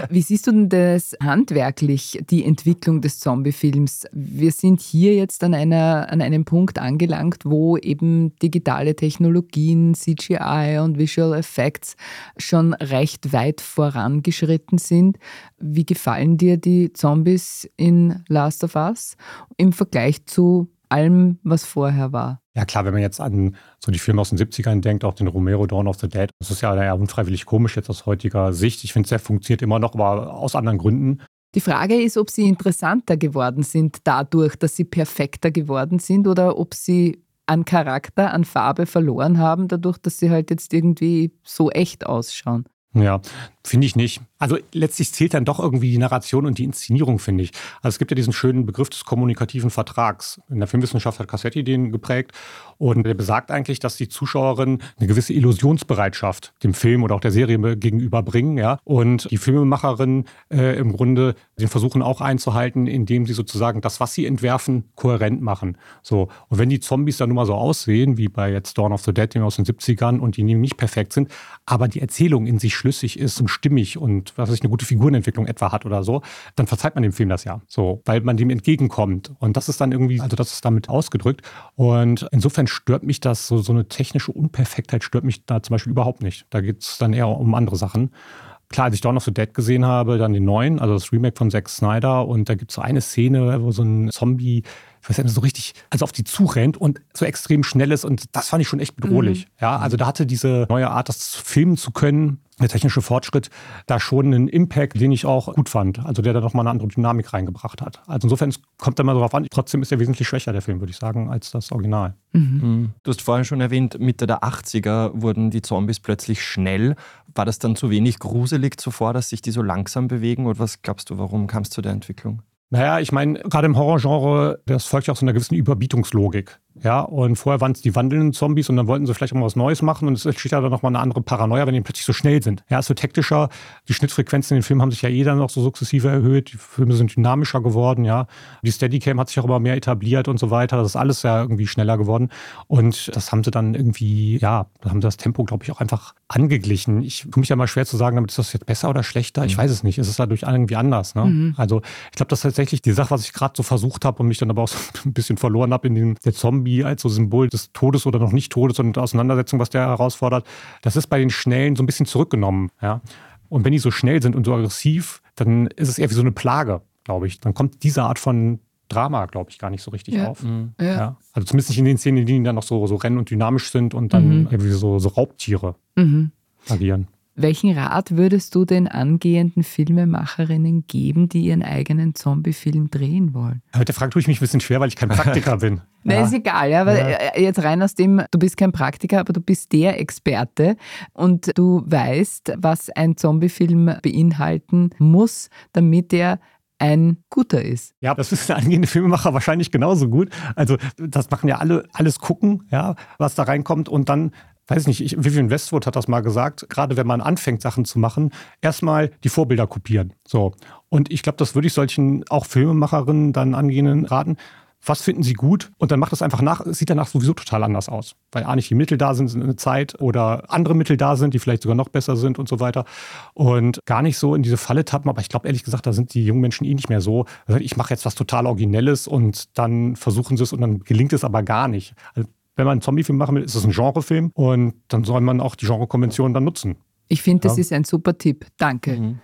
wie siehst du denn das handwerklich, die Entwicklung des Zombie-Films? Wir sind hier jetzt an, einer, an einem Punkt angelangt, wo eben digitale Technologien, CGI und Visual Effects schon recht weit vorangeschritten sind. Wie gefallen dir die Zombies in Last of Us im Vergleich zu allem, was vorher war? Ja klar, wenn man jetzt an so die Filme aus den 70ern denkt, auch den Romero Dawn of the Dead, das ist ja eher unfreiwillig komisch jetzt aus heutiger Sicht. Ich finde, es funktioniert immer noch, aber aus anderen Gründen. Die Frage ist, ob sie interessanter geworden sind dadurch, dass sie perfekter geworden sind oder ob sie an Charakter, an Farbe verloren haben, dadurch, dass sie halt jetzt irgendwie so echt ausschauen. Ja, finde ich nicht. Also letztlich zählt dann doch irgendwie die Narration und die Inszenierung, finde ich. Also es gibt ja diesen schönen Begriff des kommunikativen Vertrags. In der Filmwissenschaft hat Cassetti den geprägt. Und der besagt eigentlich, dass die Zuschauerin eine gewisse Illusionsbereitschaft dem Film oder auch der Serie gegenüberbringen. Ja? Und die Filmemacherin äh, im Grunde den versuchen auch einzuhalten, indem sie sozusagen das, was sie entwerfen, kohärent machen. So. Und wenn die Zombies dann nun mal so aussehen, wie bei jetzt Dawn of the Dead, aus den 70ern, und die nicht perfekt sind, aber die Erzählung in sich schlüssig ist und stimmig und was weiß ich, eine gute Figurenentwicklung etwa hat oder so, dann verzeiht man dem Film das ja. So, weil man dem entgegenkommt. Und das ist dann irgendwie, also das ist damit ausgedrückt. Und insofern stört mich das, so, so eine technische Unperfektheit stört mich da zum Beispiel überhaupt nicht. Da geht es dann eher um andere Sachen. Klar, als ich Dawn of the Dead gesehen habe, dann den neuen, also das Remake von Zack Snyder, und da gibt es so eine Szene, wo so ein Zombie ich weiß nicht, so richtig, also auf die zurennt und so extrem schnell ist und das fand ich schon echt bedrohlich. Mhm. Ja, also da hatte diese neue Art, das filmen zu können, der technische Fortschritt, da schon einen Impact, den ich auch gut fand. Also der da nochmal eine andere Dynamik reingebracht hat. Also insofern es kommt da mal darauf an. Trotzdem ist er wesentlich schwächer, der Film, würde ich sagen, als das Original. Mhm. mhm. Du hast vorhin schon erwähnt, Mitte der 80er wurden die Zombies plötzlich schnell. War das dann zu wenig gruselig zuvor, dass sich die so langsam bewegen? Oder was glaubst du, warum kam es zu der Entwicklung? Naja, ich meine, gerade im Horrorgenre, das folgt ja auch so einer gewissen Überbietungslogik. Ja, und vorher waren es die wandelnden Zombies und dann wollten sie vielleicht auch mal was Neues machen und es entsteht ja dann nochmal eine andere Paranoia, wenn die plötzlich so schnell sind. Ja, es wird hektischer. Die Schnittfrequenzen in den Filmen haben sich ja eh dann noch so sukzessive erhöht. Die Filme sind dynamischer geworden, ja. Die Steadicam hat sich auch immer mehr etabliert und so weiter. Das ist alles ja irgendwie schneller geworden. Und das haben sie dann irgendwie, ja, da haben sie das Tempo, glaube ich, auch einfach angeglichen. Ich tue mich ja mal schwer zu sagen, damit ist das jetzt besser oder schlechter. Ich mhm. weiß es nicht. Es ist dadurch irgendwie anders. Ne? Mhm. Also ich glaube, das ist tatsächlich die Sache, was ich gerade so versucht habe und mich dann aber auch so ein bisschen verloren habe in dem der Zombie Zombie als so Symbol des Todes oder noch nicht Todes und der Auseinandersetzung, was der herausfordert, das ist bei den Schnellen so ein bisschen zurückgenommen. Ja? Und wenn die so schnell sind und so aggressiv, dann ist es eher wie so eine Plage, glaube ich. Dann kommt diese Art von Drama, glaube ich, gar nicht so richtig ja. auf. Mhm. Ja. ja. Also zumindest nicht in den Szenen, die dann noch so, so rennen und dynamisch sind und dann mhm. irgendwie so, so Raubtiere mhm. agieren. Welchen Rat würdest du den angehenden Filmemacherinnen geben, die ihren eigenen Zombie-Film drehen wollen? Heute Frage tue ich mich ein bisschen schwer, weil ich kein Praktiker bin. Na, ja. ist egal, ja, weil ja. Äh, jetzt rein aus dem, du bist kein Praktiker, aber du bist der Experte und du weißt, was ein Zombie-Film beinhalten muss, damit er ein guter ist. Ja, das ist der angehende Filmemacher wahrscheinlich genauso gut. Also das machen ja alle, alles gucken, ja, was da reinkommt und dann weiß nicht, ich, Vivian Westwood hat das mal gesagt, gerade wenn man anfängt, Sachen zu machen, erstmal die Vorbilder kopieren. So. Und ich glaube, das würde ich solchen auch Filmemacherinnen dann angehenden raten. Was finden sie gut? Und dann macht das einfach nach, sieht danach sowieso total anders aus. Weil A nicht die Mittel da sind in eine Zeit oder andere Mittel da sind, die vielleicht sogar noch besser sind und so weiter. Und gar nicht so in diese Falle tappen. Aber ich glaube, ehrlich gesagt, da sind die jungen Menschen eh nicht mehr so. Ich mache jetzt was total Originelles und dann versuchen sie es und dann gelingt es aber gar nicht. Also wenn man einen Zombie-Film machen will, ist es ein Genrefilm und dann soll man auch die Genrekonvention dann nutzen. Ich finde, das ja. ist ein super Tipp. Danke. Mhm.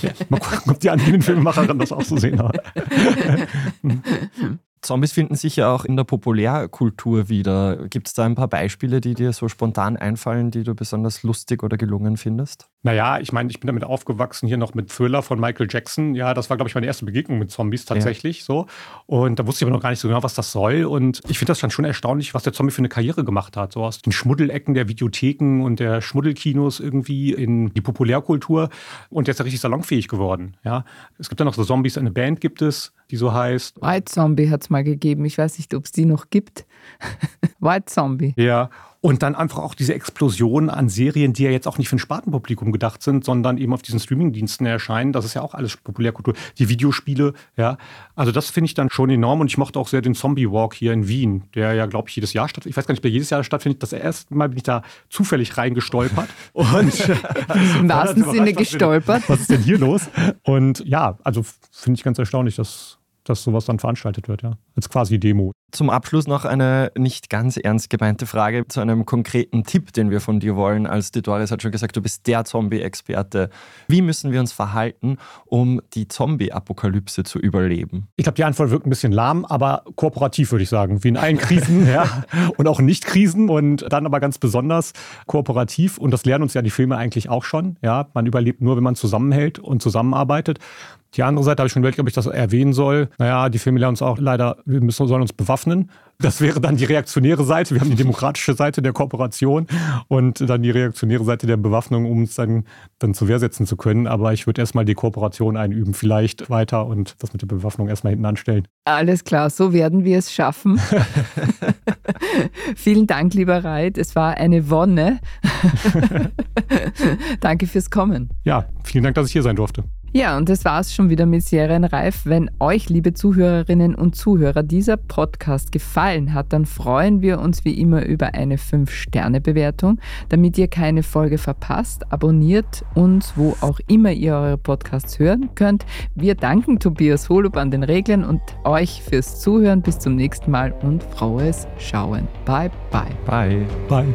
ja, mal gucken, ob die anderen Filmemacher das auch so sehen. Zombies finden sich ja auch in der Populärkultur wieder. Gibt es da ein paar Beispiele, die dir so spontan einfallen, die du besonders lustig oder gelungen findest? Naja, ich meine, ich bin damit aufgewachsen, hier noch mit Thriller von Michael Jackson. Ja, das war, glaube ich, meine erste Begegnung mit Zombies tatsächlich ja. so. Und da wusste ich aber noch gar nicht so genau, was das soll. Und ich finde das dann schon erstaunlich, was der Zombie für eine Karriere gemacht hat. So aus den Schmuddelecken der Videotheken und der Schmuddelkinos irgendwie in die Populärkultur. Und der ist ja richtig salonfähig geworden. Ja, es gibt ja noch so Zombies, eine Band gibt es, die so heißt. White Zombie hat es mal gegeben. Ich weiß nicht, ob es die noch gibt. White Zombie. Ja, und dann einfach auch diese Explosion an Serien, die ja jetzt auch nicht für ein Spartenpublikum gedacht sind, sondern eben auf diesen Streamingdiensten erscheinen. Das ist ja auch alles Populärkultur. Die Videospiele, ja. Also das finde ich dann schon enorm. Und ich mochte auch sehr den Zombie Walk hier in Wien, der ja, glaube ich, jedes Jahr stattfindet. Ich weiß gar nicht, ob der jedes Jahr stattfindet. Das erste Mal bin ich da zufällig reingestolpert. Und Im wahrsten Sinne gestolpert. Was ist denn hier los? Und ja, also finde ich ganz erstaunlich, dass dass sowas dann veranstaltet wird, ja. Als quasi Demo. Zum Abschluss noch eine nicht ganz ernst gemeinte Frage zu einem konkreten Tipp, den wir von dir wollen. Als Doris hat schon gesagt, du bist der Zombie-Experte. Wie müssen wir uns verhalten, um die Zombie-Apokalypse zu überleben? Ich glaube, die Antwort wirkt ein bisschen lahm, aber kooperativ würde ich sagen. Wie in allen Krisen, ja. Und auch Nicht-Krisen und dann aber ganz besonders kooperativ. Und das lernen uns ja die Filme eigentlich auch schon. Ja, man überlebt nur, wenn man zusammenhält und zusammenarbeitet. Die andere Seite habe ich schon überlegt, ob ich das erwähnen soll. Naja, die Filme lernen uns auch leider, wir müssen, sollen uns bewaffnen. Das wäre dann die reaktionäre Seite. Wir haben die demokratische Seite der Kooperation und dann die reaktionäre Seite der Bewaffnung, um uns dann, dann zur Wehr setzen zu können. Aber ich würde erstmal die Kooperation einüben, vielleicht weiter und das mit der Bewaffnung erstmal hinten anstellen. Alles klar, so werden wir es schaffen. Vielen Dank, lieber Reit. Es war eine Wonne. Danke fürs Kommen. Ja, vielen Dank, dass ich hier sein durfte. Ja, und das war's schon wieder mit Serienreif. Wenn euch, liebe Zuhörerinnen und Zuhörer, dieser Podcast gefallen hat, dann freuen wir uns wie immer über eine 5-Sterne-Bewertung. Damit ihr keine Folge verpasst, abonniert uns, wo auch immer ihr eure Podcasts hören könnt. Wir danken Tobias Holub an den Regeln und euch fürs Zuhören. Bis zum nächsten Mal und frohes Schauen. Bye, bye. Bye. Bye.